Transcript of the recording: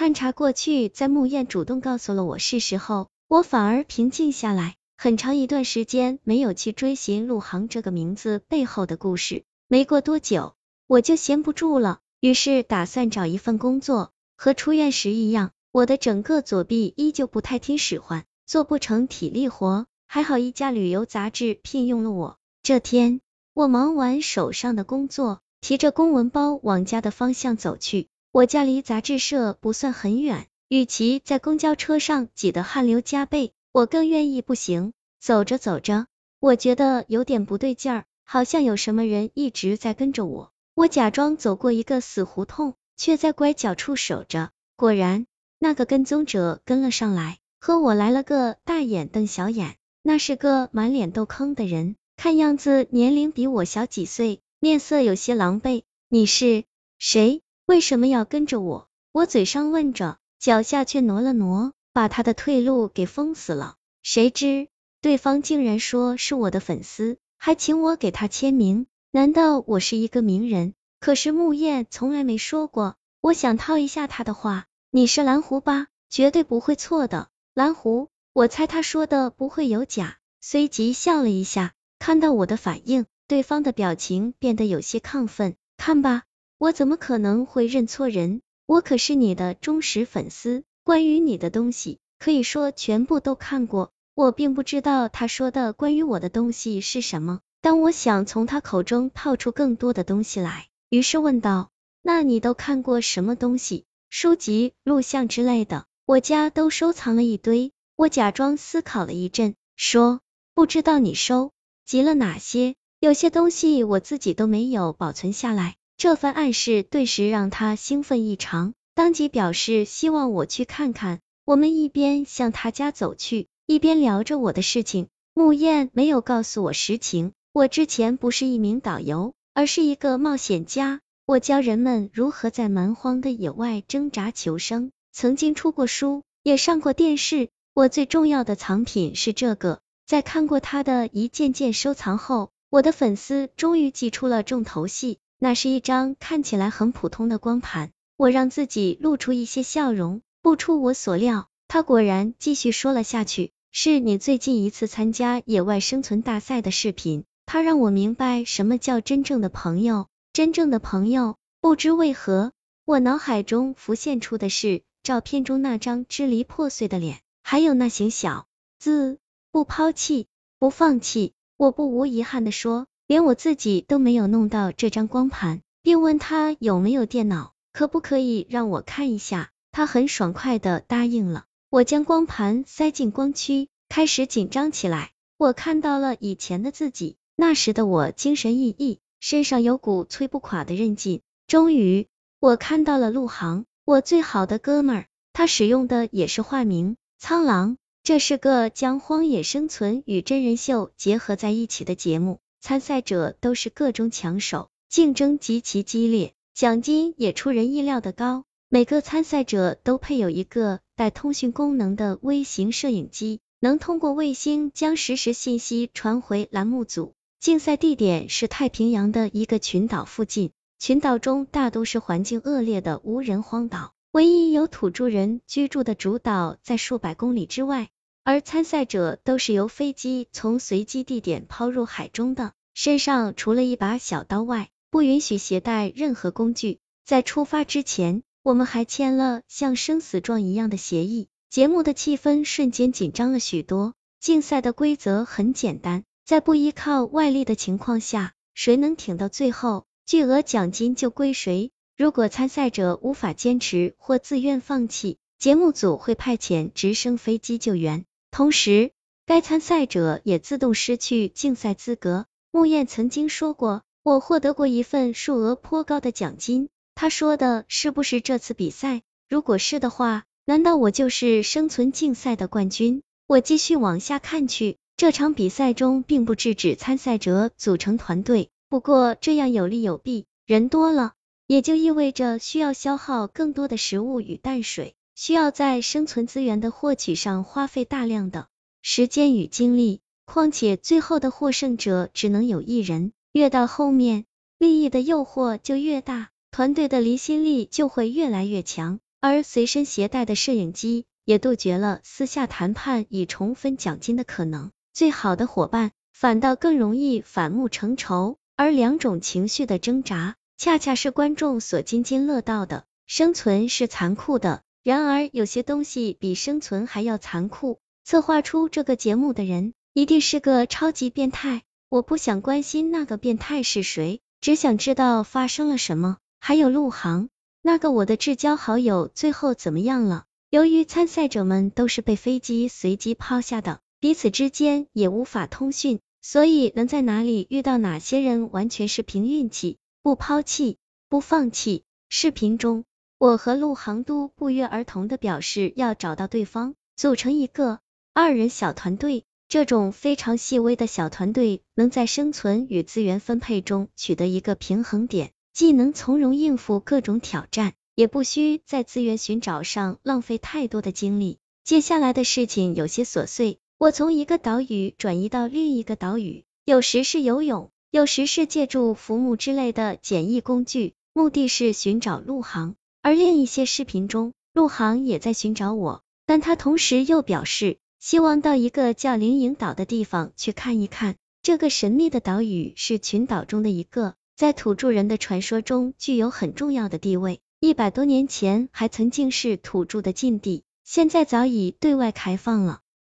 探查过去，在穆燕主动告诉了我事实后，我反而平静下来。很长一段时间没有去追寻陆航这个名字背后的故事。没过多久，我就闲不住了，于是打算找一份工作。和出院时一样，我的整个左臂依旧不太听使唤，做不成体力活。还好一家旅游杂志聘用了我。这天，我忙完手上的工作，提着公文包往家的方向走去。我家离杂志社不算很远，与其在公交车上挤得汗流浃背。我更愿意步行。走着走着，我觉得有点不对劲儿，好像有什么人一直在跟着我。我假装走过一个死胡同，却在拐角处守着。果然，那个跟踪者跟了上来，和我来了个大眼瞪小眼。那是个满脸痘坑的人，看样子年龄比我小几岁，面色有些狼狈。你是谁？为什么要跟着我？我嘴上问着，脚下却挪了挪。把他的退路给封死了。谁知对方竟然说是我的粉丝，还请我给他签名。难道我是一个名人？可是木叶从来没说过。我想套一下他的话，你是蓝狐吧？绝对不会错的。蓝狐，我猜他说的不会有假。随即笑了一下，看到我的反应，对方的表情变得有些亢奋。看吧，我怎么可能会认错人？我可是你的忠实粉丝。关于你的东西，可以说全部都看过。我并不知道他说的关于我的东西是什么，但我想从他口中套出更多的东西来，于是问道：“那你都看过什么东西？书籍、录像之类的？我家都收藏了一堆。”我假装思考了一阵，说：“不知道你收集了哪些？有些东西我自己都没有保存下来。”这番暗示顿时让他兴奋异常。当即表示希望我去看看，我们一边向他家走去，一边聊着我的事情。木燕没有告诉我实情，我之前不是一名导游，而是一个冒险家，我教人们如何在蛮荒的野外挣扎求生，曾经出过书，也上过电视。我最重要的藏品是这个。在看过他的一件件收藏后，我的粉丝终于寄出了重头戏，那是一张看起来很普通的光盘。我让自己露出一些笑容，不出我所料，他果然继续说了下去。是你最近一次参加野外生存大赛的视频，他让我明白什么叫真正的朋友。真正的朋友，不知为何，我脑海中浮现出的是照片中那张支离破碎的脸，还有那行小字，不抛弃，不放弃。我不无遗憾的说，连我自己都没有弄到这张光盘，并问他有没有电脑。可不可以让我看一下？他很爽快的答应了。我将光盘塞进光驱，开始紧张起来。我看到了以前的自己，那时的我精神奕奕，身上有股摧不垮的韧劲。终于，我看到了陆航，我最好的哥们儿。他使用的也是化名苍狼。这是个将荒野生存与真人秀结合在一起的节目，参赛者都是各中强手，竞争极其激烈。奖金也出人意料的高，每个参赛者都配有一个带通讯功能的微型摄影机，能通过卫星将实时信息传回栏目组。竞赛地点是太平洋的一个群岛附近，群岛中大都是环境恶劣的无人荒岛，唯一有土著人居住的主岛在数百公里之外，而参赛者都是由飞机从随机地点抛入海中的，身上除了一把小刀外。不允许携带任何工具。在出发之前，我们还签了像生死状一样的协议。节目的气氛瞬间紧张了许多。竞赛的规则很简单，在不依靠外力的情况下，谁能挺到最后，巨额奖金就归谁。如果参赛者无法坚持或自愿放弃，节目组会派遣直升飞机救援，同时该参赛者也自动失去竞赛资格。木燕曾经说过。我获得过一份数额颇高的奖金，他说的是不是这次比赛？如果是的话，难道我就是生存竞赛的冠军？我继续往下看去，这场比赛中并不制止参赛者组成团队，不过这样有利有弊，人多了也就意味着需要消耗更多的食物与淡水，需要在生存资源的获取上花费大量的时间与精力，况且最后的获胜者只能有一人。越到后面，利益的诱惑就越大，团队的离心力就会越来越强。而随身携带的摄影机也杜绝了私下谈判以重分奖金的可能。最好的伙伴反倒更容易反目成仇，而两种情绪的挣扎，恰恰是观众所津津乐道的。生存是残酷的，然而有些东西比生存还要残酷。策划出这个节目的人一定是个超级变态。我不想关心那个变态是谁，只想知道发生了什么。还有陆航，那个我的至交好友，最后怎么样了？由于参赛者们都是被飞机随机抛下的，彼此之间也无法通讯，所以能在哪里遇到哪些人，完全是凭运气。不抛弃，不放弃。视频中。我和陆航都不约而同的表示要找到对方，组成一个二人小团队。这种非常细微的小团队，能在生存与资源分配中取得一个平衡点，既能从容应付各种挑战，也不需在资源寻找上浪费太多的精力。接下来的事情有些琐碎，我从一个岛屿转移到另一个岛屿，有时是游泳，有时是借助浮木之类的简易工具，目的是寻找陆航。而另一些视频中，陆航也在寻找我，但他同时又表示希望到一个叫灵隐岛的地方去看一看。这个神秘的岛屿是群岛中的一个，在土著人的传说中具有很重要的地位。一百多年前还曾经是土著的禁地，现在早已对外开放了。